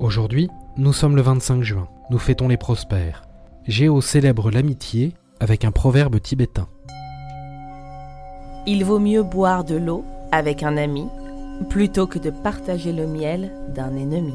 Aujourd'hui, nous sommes le 25 juin, nous fêtons les prospères. Géo célèbre l'amitié avec un proverbe tibétain. Il vaut mieux boire de l'eau avec un ami plutôt que de partager le miel d'un ennemi.